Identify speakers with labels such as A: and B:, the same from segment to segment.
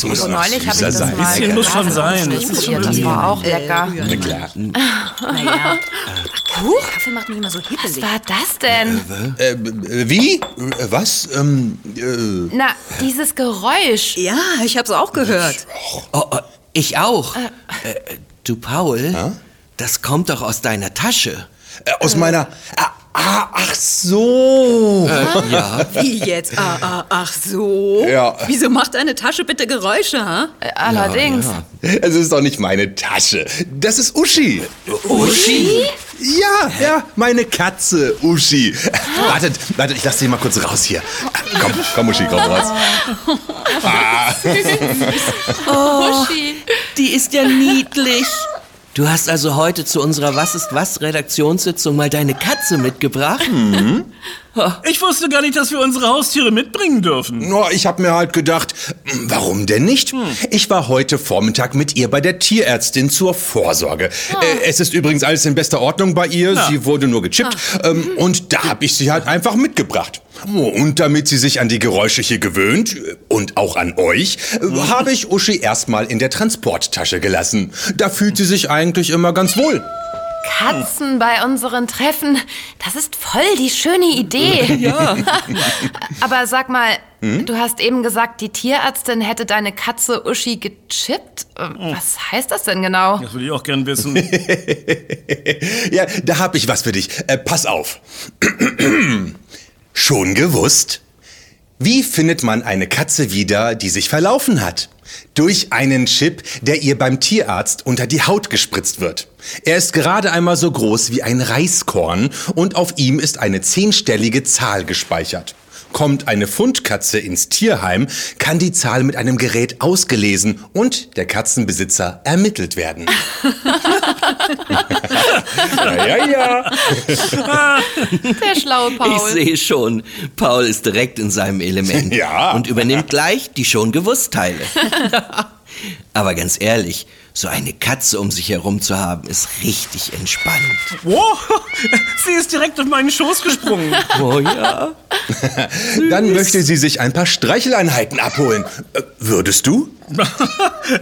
A: Zucker.
B: doch
C: Neulich habe ich das
B: sein.
C: mal
A: Bisschen muss schon sein. Das ist schon
C: Das war auch lecker.
B: Na klar.
D: Naja. Huch, Kaffee macht mich immer so
C: Was
D: hibbelig.
C: war das denn?
B: Äh, äh, wie? Äh, Was? Ähm, äh,
C: Na, dieses Geräusch.
D: Ja, ich hab's auch gehört.
E: Oh, oh, ich auch. Äh, du, Paul, das kommt doch aus deiner Tasche.
B: äh, aus meiner. Ah, ah, ach so.
E: Ja.
D: Wie jetzt? Ah, ah, ach so?
B: Ja.
D: Wieso macht deine Tasche bitte Geräusche, ha?
C: Äh, Allerdings.
B: Es ist doch nicht meine Tasche. Das ist Uschi.
E: Uschi?
B: Ja, ja, meine Katze, Uschi. Wartet, wartet, ich lass sie mal kurz raus hier. Komm, komm, Uschi, komm raus.
C: Uschi.
E: Die ist ja niedlich. Du hast also heute zu unserer Was ist was Redaktionssitzung mal deine Katze mitgebracht?
A: Ich wusste gar nicht, dass wir unsere Haustiere mitbringen dürfen.
B: Nur, ich hab mir halt gedacht, hm, warum denn nicht? Ich war heute Vormittag mit ihr bei der Tierärztin zur Vorsorge. Äh, es ist übrigens alles in bester Ordnung bei ihr.
A: Ja.
B: Sie wurde nur gechippt. Ähm, und da hab ich sie halt einfach mitgebracht. Oh, Und damit sie sich an die Geräusche hier gewöhnt und auch an euch, äh, habe ich Uschi erstmal in der Transporttasche gelassen. Da fühlt sie sich eigentlich immer ganz wohl.
C: Katzen bei unseren Treffen, das ist voll die schöne Idee. Ja. Aber sag mal, du hast eben gesagt, die Tierärztin hätte deine Katze Uschi gechippt. Äh, Was heißt das denn genau?
A: Das würde ich auch gern wissen.
B: Ja, da hab ich was für dich. Äh, pass auf. Schon gewusst? Wie findet man eine Katze wieder, die sich verlaufen hat? Durch einen Chip, der ihr beim Tierarzt unter die Haut gespritzt wird. Er ist gerade einmal so groß wie ein Reiskorn und auf ihm ist eine zehnstellige Zahl gespeichert. Kommt eine Fundkatze ins Tierheim, kann die Zahl mit einem Gerät ausgelesen und der Katzenbesitzer ermittelt werden. ja, ja, ja.
C: Der schlaue
E: Ich
C: Paul.
E: sehe schon, Paul ist direkt in seinem Element
B: Ja.
E: und übernimmt gleich die schon gewusst Teile. Aber ganz ehrlich, so eine Katze um sich herum zu haben, ist richtig entspannend.
A: Wow, sie ist direkt auf meinen Schoß gesprungen.
E: Oh ja.
B: Dann möchte sie sich ein paar Streicheleinheiten abholen. Äh, würdest du?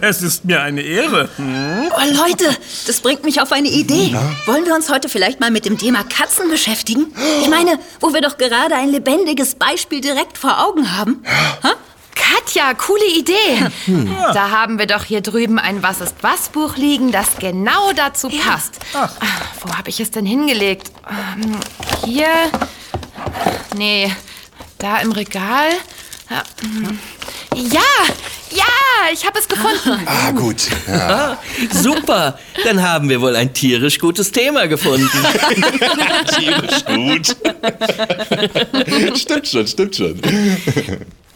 A: Es ist mir eine Ehre. Hm?
D: Oh, Leute, das bringt mich auf eine Idee. Wollen wir uns heute vielleicht mal mit dem Thema Katzen beschäftigen? Ich meine, wo wir doch gerade ein lebendiges Beispiel direkt vor Augen haben. Ha?
C: Katja, coole Idee. Da haben wir doch hier drüben ein Was ist was Buch liegen, das genau dazu passt. Ah, Wo habe ich es denn hingelegt? Ähm, hier? Nee, da im Regal? Ja, hm. ja, ja, ich habe es gefunden.
B: Ah, gut. Ja.
E: Super, dann haben wir wohl ein tierisch gutes Thema gefunden.
B: Tierisch gut. stimmt schon, stimmt schon.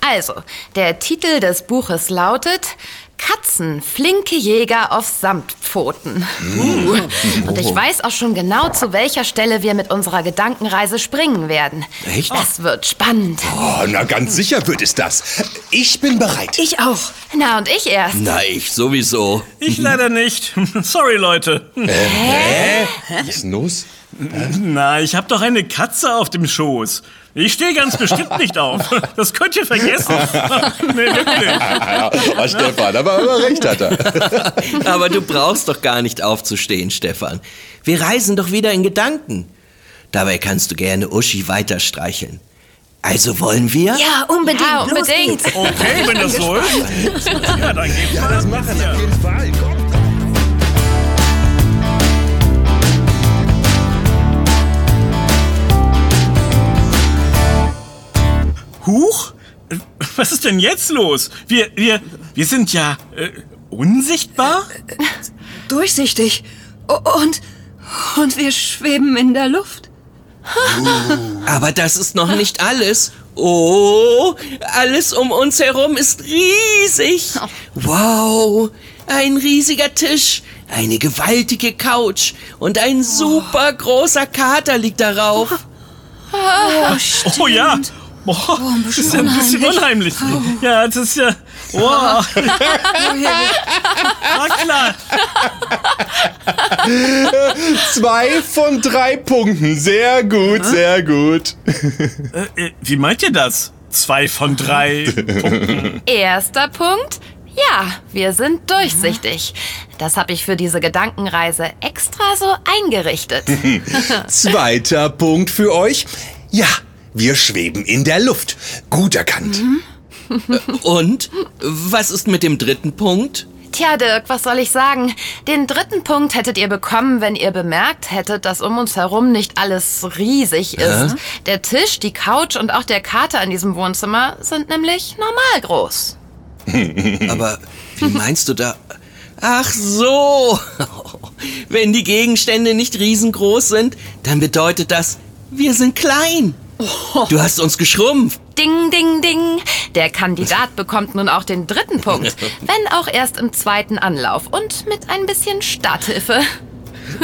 C: Also, der Titel des Buches lautet Katzen, flinke Jäger auf Samtpfoten. Uh. Und ich weiß auch schon genau, zu welcher Stelle wir mit unserer Gedankenreise springen werden.
E: Echt?
C: Das wird spannend.
B: Oh, na, ganz sicher wird es das. Ich bin bereit.
D: Ich auch.
C: Na, und ich erst.
E: Na, ich sowieso.
A: Ich leider nicht. Sorry, Leute.
B: Was ist denn los?
A: Na, ich habe doch eine Katze auf dem Schoß. Ich stehe ganz bestimmt nicht auf. Das könnt ihr vergessen. nee, wirklich.
B: Ja, oh, Stefan, aber, aber recht hat er.
E: Aber du brauchst doch gar nicht aufzustehen, Stefan. Wir reisen doch wieder in Gedanken. Dabei kannst du gerne Uschi weiter streicheln. Also wollen wir?
D: Ja, unbedingt.
C: Ja,
D: Los
C: unbedingt.
D: geht's.
A: Okay, wenn das so ist. Ja, dann geht's mal.
B: Das machen wir auf jeden Fall. Komm.
A: Huch? Was ist denn jetzt los? Wir, wir, wir sind ja äh, unsichtbar?
D: Durchsichtig. Und, und wir schweben in der Luft.
E: Aber das ist noch nicht alles. Oh, alles um uns herum ist riesig. Wow, ein riesiger Tisch, eine gewaltige Couch und ein super großer Kater liegt darauf.
A: Oh ja. Boah, das ist ja ein bisschen unheimlich. Ja, das ist ja. Wow. Na klar.
B: Zwei von drei Punkten. Sehr gut, sehr gut.
A: Äh, wie meint ihr das? Zwei von drei Punkten.
C: Erster Punkt. Ja, wir sind durchsichtig. Das habe ich für diese Gedankenreise extra so eingerichtet.
B: Zweiter Punkt für euch. Ja, wir schweben in der Luft. Gut erkannt.
E: Und was ist mit dem dritten Punkt?
C: Tja, Dirk, was soll ich sagen? Den dritten Punkt hättet ihr bekommen, wenn ihr bemerkt hättet, dass um uns herum nicht alles riesig ist. Der Tisch, die Couch und auch der Kater in diesem Wohnzimmer sind nämlich normal groß.
E: Aber wie meinst du da? Ach so. Wenn die Gegenstände nicht riesengroß sind, dann bedeutet das, wir sind klein. Du hast uns geschrumpft.
C: Ding, ding, ding. Der Kandidat bekommt nun auch den dritten Punkt. Wenn auch erst im zweiten Anlauf und mit ein bisschen Starthilfe.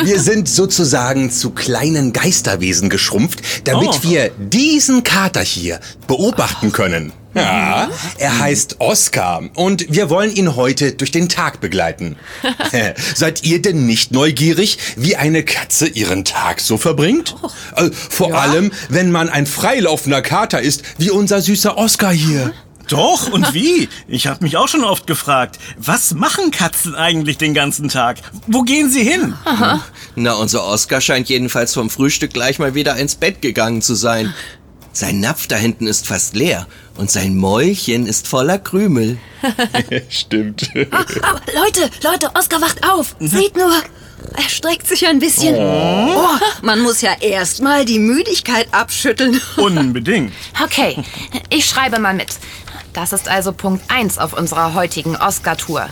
B: Wir sind sozusagen zu kleinen Geisterwesen geschrumpft, damit
A: Oh.
B: wir diesen Kater hier beobachten können. Ja, er heißt Oskar und wir wollen ihn heute durch den Tag begleiten. Seid ihr denn nicht neugierig, wie eine Katze ihren Tag so verbringt? Äh, vor allem, wenn man ein freilaufender Kater ist, wie unser süßer Oskar hier.
A: Doch, und wie? Ich habe mich auch schon oft gefragt, was machen Katzen eigentlich den ganzen Tag? Wo gehen sie hin?
E: Na, unser Oscar scheint jedenfalls vom Frühstück gleich mal wieder ins Bett gegangen zu sein. Sein Napf da hinten ist fast leer und sein Mäulchen ist voller Krümel.
B: Stimmt.
D: Ah, Leute, Leute, Oskar wacht auf. Seht nur. Er streckt sich ein bisschen. Oh, man muss ja erstmal die Müdigkeit abschütteln.
A: Unbedingt.
C: Okay, ich schreibe mal mit. Das ist also Punkt 1 auf unserer heutigen Oscar-Tour.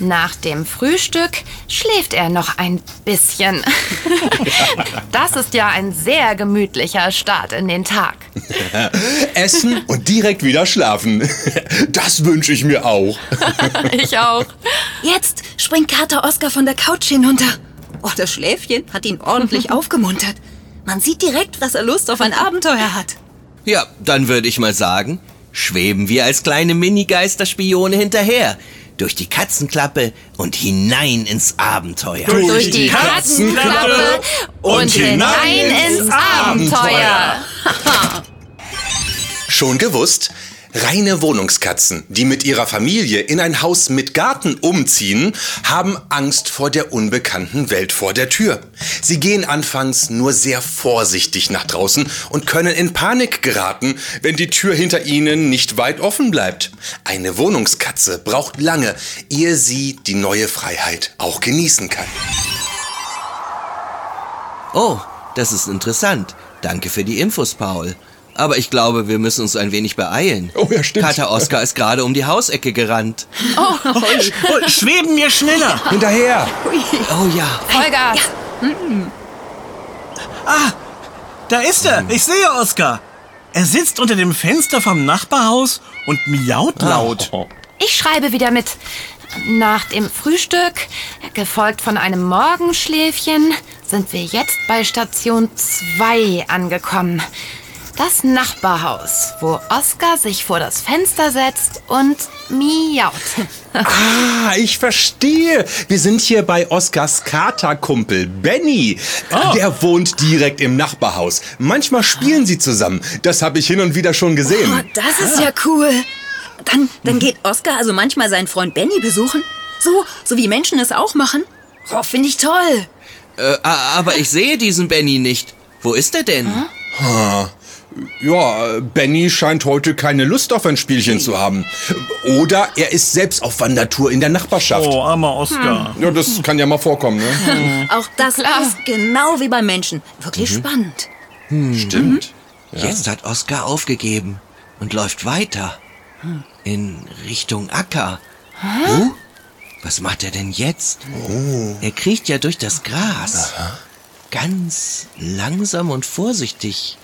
C: Nach dem Frühstück schläft er noch ein bisschen. Das ist ja ein sehr gemütlicher Start in den Tag.
B: Essen und direkt wieder schlafen. Das wünsche ich mir auch.
C: Ich auch.
D: Jetzt springt Kater Oskar von der Couch hinunter. Oh, das Schläfchen hat ihn ordentlich aufgemuntert. Man sieht direkt, dass er Lust auf ein Abenteuer hat.
E: Ja, dann würde ich mal sagen, schweben wir als kleine Minigeisterspione hinterher. Durch die Katzenklappe und hinein ins Abenteuer.
C: Durch die Katzenklappe und hinein ins Abenteuer.
B: Schon gewusst? Reine Wohnungskatzen, die mit ihrer Familie in ein Haus mit Garten umziehen, haben Angst vor der unbekannten Welt vor der Tür. Sie gehen anfangs nur sehr vorsichtig nach draußen und können in Panik geraten, wenn die Tür hinter ihnen nicht weit offen bleibt. Eine Wohnungskatze braucht lange, ehe sie die neue Freiheit auch genießen kann.
E: Oh, das ist interessant. Danke für die Infos, Paul. Aber ich glaube, wir müssen uns ein wenig beeilen.
B: Oh ja, stimmt.
E: Kater Oskar ist gerade um die Hausecke gerannt.
A: Oh, schweben wir schneller.
B: Hinterher!
E: Oh ja.
C: Vollgas.
A: Da ist er. Ich sehe Oskar. Er sitzt unter dem Fenster vom Nachbarhaus und miaut laut.
C: Ich schreibe wieder mit. Nach dem Frühstück, gefolgt von einem Morgenschläfchen, sind wir jetzt bei Station 2 angekommen. Das Nachbarhaus, wo Oskar sich vor das Fenster setzt und miaut.
B: Ah, ich verstehe. Wir sind hier bei Oskars Katerkumpel Benny. Der wohnt direkt im Nachbarhaus. Manchmal spielen sie zusammen. Das habe ich hin und wieder schon
D: Oh,
B: gesehen.
D: das ist ja cool. Dann, dann geht Oskar also manchmal seinen Freund Benny besuchen? So, so wie Menschen es auch machen? Oh, finde ich toll.
E: Äh, aber ich sehe diesen Benny nicht. Wo ist er denn?
B: Ja, Benny scheint heute keine Lust auf ein Spielchen zu haben. Oder er ist selbst auf Wandertour in der Nachbarschaft.
A: Oh, armer Oskar.
B: Ja, das kann ja mal vorkommen, ne?
D: Auch das
C: Klar.
D: ist genau wie beim Menschen. Wirklich spannend.
B: Stimmt.
E: Jetzt hat Oskar aufgegeben und läuft weiter. In Richtung Acker. Oh, was macht er denn jetzt? Er kriecht ja durch das Gras. Ganz langsam und vorsichtig.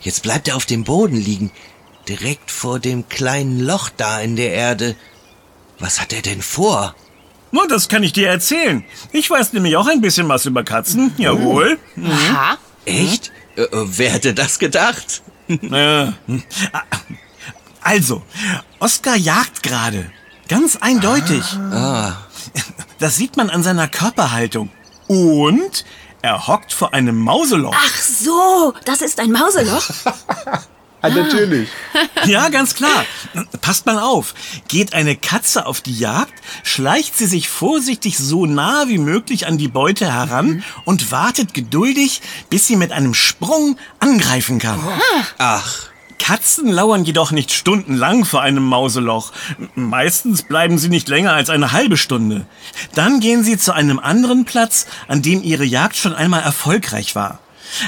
E: Jetzt bleibt er auf dem Boden liegen, direkt vor dem kleinen Loch da in der Erde. Was hat er denn vor?
A: Nun, das kann ich dir erzählen. Ich weiß nämlich auch ein bisschen was über Katzen. Jawohl.
C: Aha.
E: Echt? Äh, äh, wer hätte das gedacht?
A: Äh, Also, Oskar jagt gerade. Ganz eindeutig. Das sieht man an seiner Körperhaltung. Und er hockt vor einem Mauseloch.
D: Ach so, das ist ein Mauseloch.
B: Ah, natürlich.
A: Ja, ganz klar. Passt mal auf. Geht eine Katze auf die Jagd, schleicht sie sich vorsichtig so nah wie möglich an die Beute heran und wartet geduldig, bis sie mit einem Sprung angreifen kann.
E: Ach,
A: Katzen lauern jedoch nicht stundenlang vor einem Mauseloch. Meistens bleiben sie nicht länger als eine halbe Stunde. Dann gehen sie zu einem anderen Platz, an dem ihre Jagd schon einmal erfolgreich war.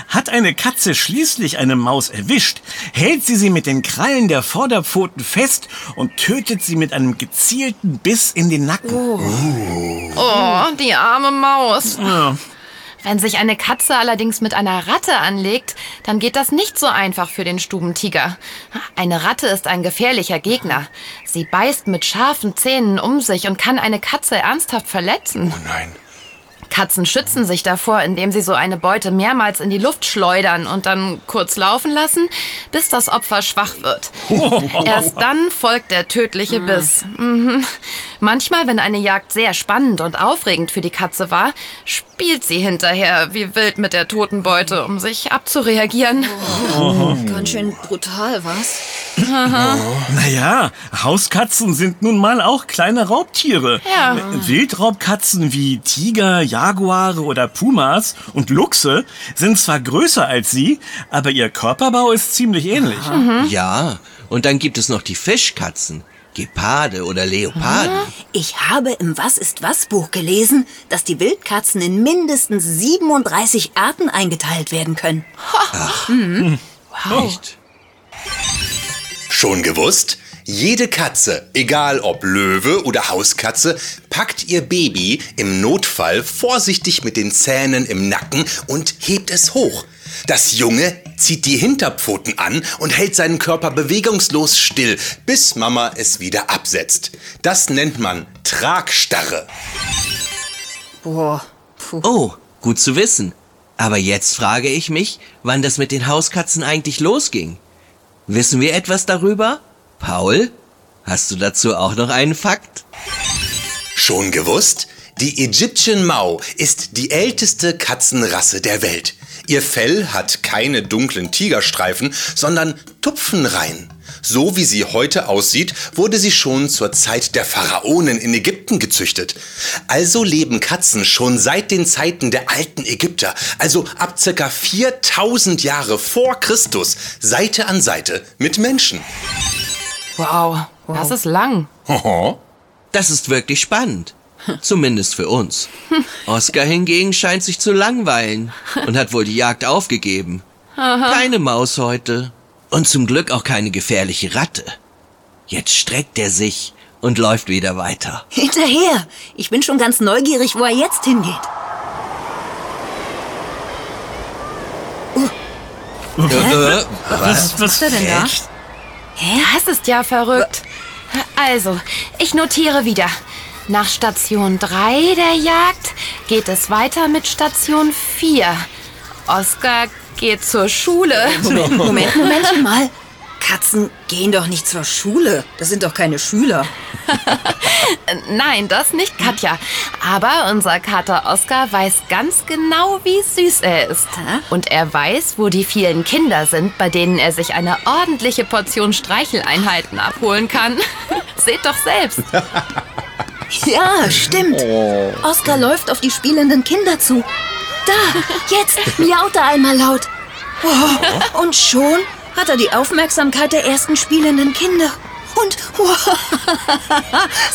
A: Hat eine Katze schließlich eine Maus erwischt, hält sie sie mit den Krallen der Vorderpfoten fest und tötet sie mit einem gezielten Biss in den Nacken.
C: Oh, die arme Maus. Wenn sich eine Katze allerdings mit einer Ratte anlegt, dann geht das nicht so einfach für den Stubentiger. Eine Ratte ist ein gefährlicher Gegner. Sie beißt mit scharfen Zähnen um sich und kann eine Katze ernsthaft verletzen.
B: Oh nein.
C: Katzen schützen sich davor, indem sie so eine Beute mehrmals in die Luft schleudern und dann kurz laufen lassen, bis das Opfer schwach wird. Erst dann folgt der tödliche Biss. Mhm. Manchmal, wenn eine Jagd sehr spannend und aufregend für die Katze war, spielt sie hinterher wie wild mit der toten Beute, um sich abzureagieren.
D: Ganz schön brutal, was?
A: Naja, Hauskatzen sind nun mal auch kleine Raubtiere.
C: Ja.
A: Wildraubkatzen wie Tiger, Jaguare oder Pumas und Luchse sind zwar größer als sie, aber ihr Körperbau ist ziemlich ähnlich.
E: ja. Und dann gibt es noch die Fischkatzen. Geparde oder Leoparden.
D: Ich habe im Was ist was Buch gelesen, dass die Wildkatzen in mindestens 37 Arten eingeteilt werden können.
E: Echt?
B: Schon gewusst? Jede Katze, egal ob Löwe oder Hauskatze, packt ihr Baby im Notfall vorsichtig mit den Zähnen im Nacken und hebt es hoch. Das Junge zieht die Hinterpfoten an und hält seinen Körper bewegungslos still, bis Mama es wieder absetzt. Das nennt man Tragstarre.
D: Boah, puh.
E: Oh, gut zu wissen. Aber jetzt frage ich mich, wann das mit den Hauskatzen eigentlich losging. Wissen wir etwas darüber? Paul, hast du dazu auch noch einen Fakt?
B: Schon gewusst? Die Egyptian Mau ist die älteste Katzenrasse der Welt. Ihr Fell hat keine dunklen Tigerstreifen, sondern Tupfenreihen. So wie sie heute aussieht, wurde sie schon zur Zeit der Pharaonen in Ägypten gezüchtet. Also leben Katzen schon seit den Zeiten der alten Ägypter, also ab circa 4000 Jahre vor Christus, Seite an Seite mit Menschen.
C: Wow, das ist lang.
E: Das ist wirklich spannend. Zumindest für uns. Oscar hingegen scheint sich zu langweilen und hat wohl die Jagd aufgegeben. Keine Maus heute. Und zum Glück auch keine gefährliche Ratte. Jetzt streckt er sich und läuft wieder weiter.
D: Hinterher! Ich bin schon ganz neugierig, wo er jetzt hingeht.
E: Äh,
A: Was, was,
D: er denn da?
C: Das ist ja verrückt. Also, ich notiere wieder. Nach Station 3 der Jagd geht es weiter mit Station 4. Oskar geht zur Schule.
D: Moment, Moment, Momentchen mal. Katzen gehen doch nicht zur Schule. Das sind doch keine Schüler.
C: Nein, das nicht, Katja. Aber unser Kater Oskar weiß ganz genau, wie süß er ist. Und er weiß, wo die vielen Kinder sind, bei denen er sich eine ordentliche Portion Streicheleinheiten abholen kann. Seht doch selbst.
D: Ja, stimmt. Oskar läuft auf die spielenden Kinder zu. Da, jetzt miaut er einmal laut. Oh, und schon hat er die Aufmerksamkeit der ersten spielenden Kinder. Und wow,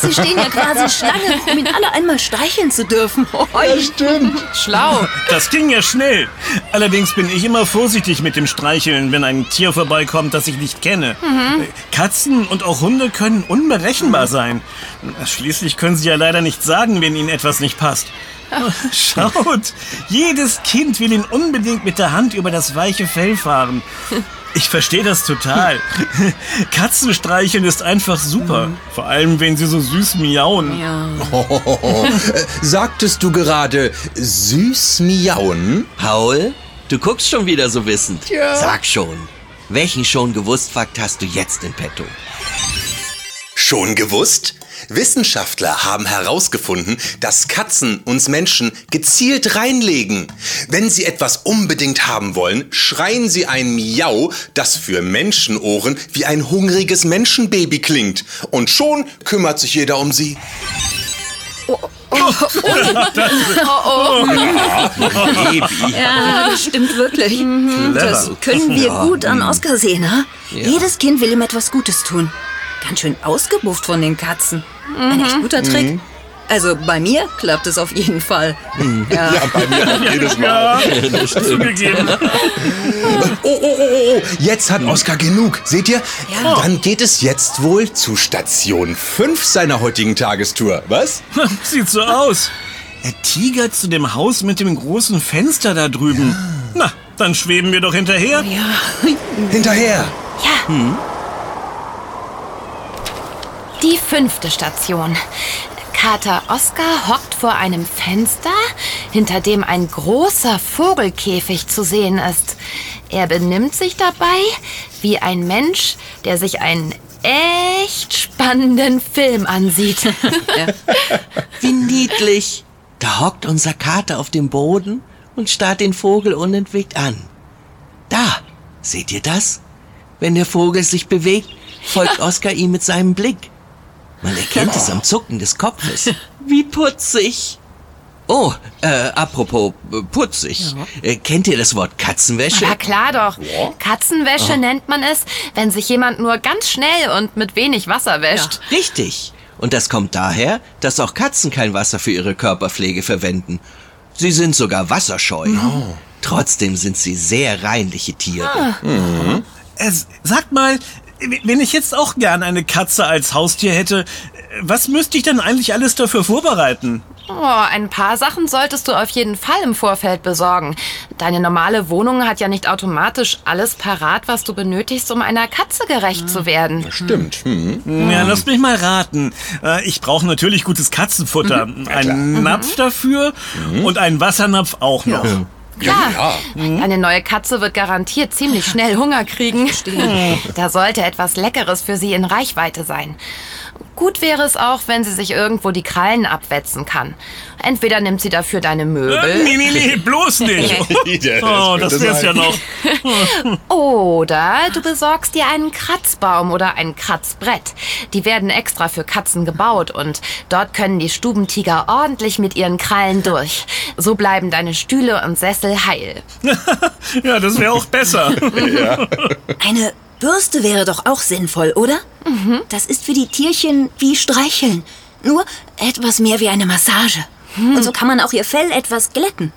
D: sie stehen ja quasi Schlange, um ihn alle einmal streicheln zu dürfen.
B: Stimmt.
C: Schlau.
A: Das ging ja schnell. Allerdings bin ich immer vorsichtig mit dem Streicheln, wenn ein Tier vorbeikommt, das ich nicht kenne. Katzen und auch Hunde können unberechenbar sein. Schließlich können sie ja leider nicht sagen, wenn ihnen etwas nicht passt. Schaut, jedes Kind will ihn unbedingt mit der Hand über das weiche Fell fahren. Ich verstehe das total. Katzen streicheln ist einfach super. Vor allem, wenn sie so süß miauen.
B: Sagtest du gerade süß miauen?
E: Paul, du guckst schon wieder so wissend. Sag schon, welchen schon gewusst Fakt hast du jetzt in petto?
B: Schon gewusst? Wissenschaftler haben herausgefunden, dass Katzen uns Menschen gezielt reinlegen. Wenn sie etwas unbedingt haben wollen, schreien sie ein Miau, das für Menschenohren wie ein hungriges Menschenbaby klingt. Und schon kümmert sich jeder um sie.
D: Ja, das stimmt wirklich. Das
A: Clever.
D: können wir gut an Oskar sehen, ha? Jedes Kind will ihm etwas Gutes tun. Ganz schön ausgebufft von den Katzen. Ein echt guter Trick. Also bei mir klappt es auf jeden Fall. Ja.
B: bei mir jedes Mal.
A: Zugegeben.
B: Oh, oh, oh, oh, oh, jetzt hat Oskar genug. Seht ihr?
D: Ja.
B: Dann geht es jetzt wohl zu Station 5 seiner heutigen Tagestour. Was?
A: Sieht so aus. Er tigert zu dem Haus mit dem großen Fenster da drüben. Na, dann schweben wir doch hinterher.
B: Hinterher.
C: Die fünfte Station. Kater Oskar hockt vor einem Fenster, hinter dem ein großer Vogelkäfig zu sehen ist. Er benimmt sich dabei wie ein Mensch, der sich einen echt spannenden Film ansieht.
E: Wie niedlich. Da hockt unser Kater auf dem Boden und starrt den Vogel unentwegt an. Da, seht ihr das? Wenn der Vogel sich bewegt, folgt Oskar ihm mit seinem Blick. Man erkennt es am Zucken des Kopfes. Wie putzig. Oh, äh, apropos äh, putzig. Äh, kennt ihr das Wort Katzenwäsche?
C: Na klar doch. Katzenwäsche nennt man es, wenn sich jemand nur ganz schnell und mit wenig Wasser wäscht.
E: Richtig. Und das kommt daher, dass auch Katzen kein Wasser für ihre Körperpflege verwenden. Sie sind sogar wasserscheu. Trotzdem sind sie sehr reinliche Tiere.
A: Äh, sagt mal, wenn ich jetzt auch gern eine Katze als Haustier hätte, was müsste ich denn eigentlich alles dafür vorbereiten?
C: Oh, ein paar Sachen solltest du auf jeden Fall im Vorfeld besorgen. Deine normale Wohnung hat ja nicht automatisch alles parat, was du benötigst, um einer Katze gerecht zu werden.
B: Stimmt. Hm.
A: Ja, lass mich mal raten. Äh, Ich brauche natürlich gutes Katzenfutter. Einen Napf dafür und einen Wassernapf auch noch.
C: Klar, eine neue Katze wird garantiert ziemlich schnell Hunger kriegen. Da sollte etwas Leckeres für sie in Reichweite sein. Gut wäre es auch, wenn sie sich irgendwo die Krallen abwetzen kann. Entweder nimmt sie dafür deine
A: Äh,
C: Möbel
A: Nee, nee, nee, bloß nicht. Oh, das wär's ja noch.
C: oder du besorgst dir einen Kratzbaum oder ein Kratzbrett. Die werden extra für Katzen gebaut und dort können die Stubentiger ordentlich mit ihren Krallen durch. So bleiben deine Stühle und Sessel heil.
A: Ja, das wäre auch besser.
D: Eine Bürste wäre doch auch sinnvoll, oder? Das ist für die Tierchen wie Streicheln. Nur etwas mehr wie eine Massage. Und so kann man auch ihr Fell etwas glätten.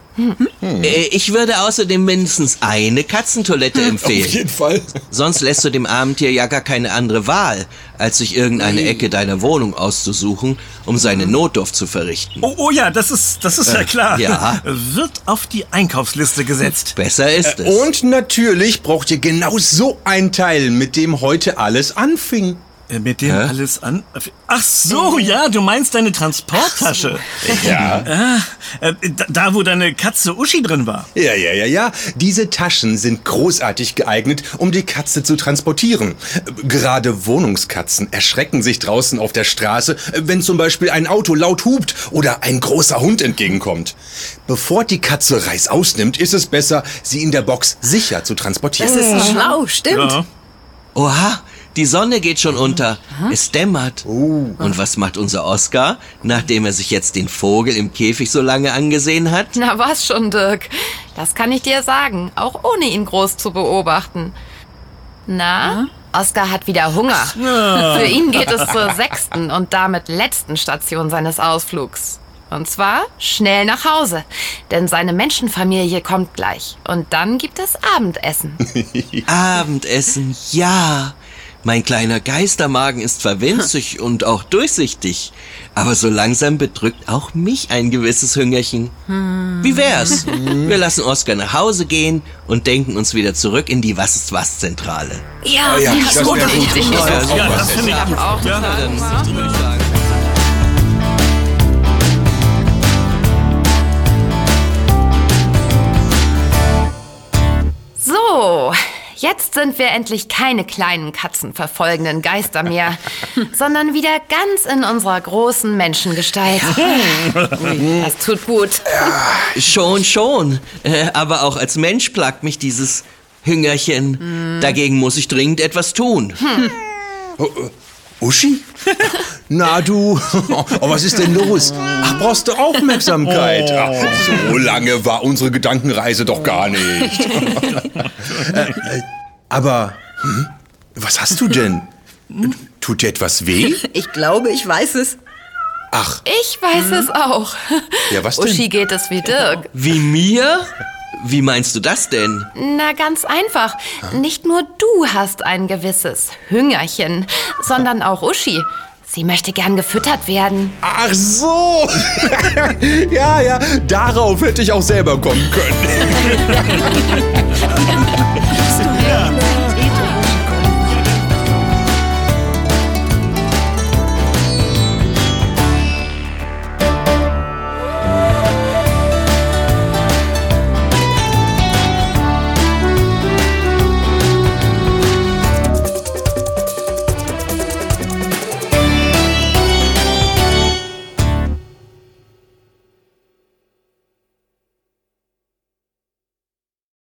E: Äh, Ich würde außerdem mindestens eine Katzentoilette empfehlen.
B: Auf jeden Fall.
E: Sonst lässt du dem armen Tier ja gar keine andere Wahl, als sich irgendeine Ecke deiner Wohnung auszusuchen, um seine Notdurft zu verrichten.
A: Oh, oh ja, das ist, das ist ja klar.
E: ja.
A: Wird auf die Einkaufsliste gesetzt.
E: Besser ist es.
B: Und natürlich braucht ihr genau so ein Teil, mit dem heute alles anfing.
A: Äh, Mit dem alles an. Ach so, ja, du meinst deine Transporttasche.
B: Ja.
A: Ah, äh, da, da, wo deine Katze Uschi drin war.
B: Ja, ja, ja, ja. Diese Taschen sind großartig geeignet, um die Katze zu transportieren. Gerade Wohnungskatzen erschrecken sich draußen auf der Straße, wenn zum Beispiel ein Auto laut hupt oder ein großer Hund entgegenkommt. Bevor die Katze Reis ausnimmt, ist es besser, sie in der Box sicher zu transportieren.
D: Das ist schlau, stimmt.
A: Ja.
E: Oha, die Sonne geht schon unter. Es dämmert. Und was macht unser Oscar, nachdem er sich jetzt den Vogel im Käfig so lange angesehen hat?
C: Na was schon, Dirk. Das kann ich dir sagen, auch ohne ihn groß zu beobachten. Na, Oskar hat wieder Hunger. Für ihn geht es zur sechsten und damit letzten Station seines Ausflugs. Und zwar schnell nach Hause, denn seine Menschenfamilie kommt gleich. Und dann gibt es Abendessen.
E: Abendessen, ja. Mein kleiner Geistermagen ist zwar winzig und auch durchsichtig, aber so langsam bedrückt auch mich ein gewisses Hüngerchen. Wie wär's? Wir lassen Oskar nach Hause gehen und denken uns wieder zurück in die Was ist was Zentrale.
D: Ja,
B: ja,
D: finde ich
B: das
D: gut.
B: gut.
A: Ja, das finde ich.
C: Auch
A: Ja.
E: Dann
C: Jetzt sind wir endlich keine kleinen katzenverfolgenden Geister mehr, sondern wieder ganz in unserer großen Menschengestalt. Das tut gut.
E: Schon, schon. Äh, aber auch als Mensch plagt mich dieses Hüngerchen. Dagegen muss ich dringend etwas tun.
B: Oh, äh, Uschi? Na du, oh, was ist denn los? Ach, brauchst du Aufmerksamkeit? Ach, so lange war unsere Gedankenreise doch gar nicht. äh, äh, aber, hm, was hast du denn? Tut dir etwas weh?
D: Ich glaube, ich weiß es.
B: Ach,
C: Ich weiß es auch.
B: Ja, was denn?
C: Uschi geht es wie Dirk.
E: Wie mir? Wie meinst du das denn?
C: Na, ganz einfach. Nicht nur du hast ein gewisses Hüngerchen, sondern auch Uschi. Sie möchte gern gefüttert werden.
B: ach so. ja, ja, darauf hätte ich auch selber kommen können.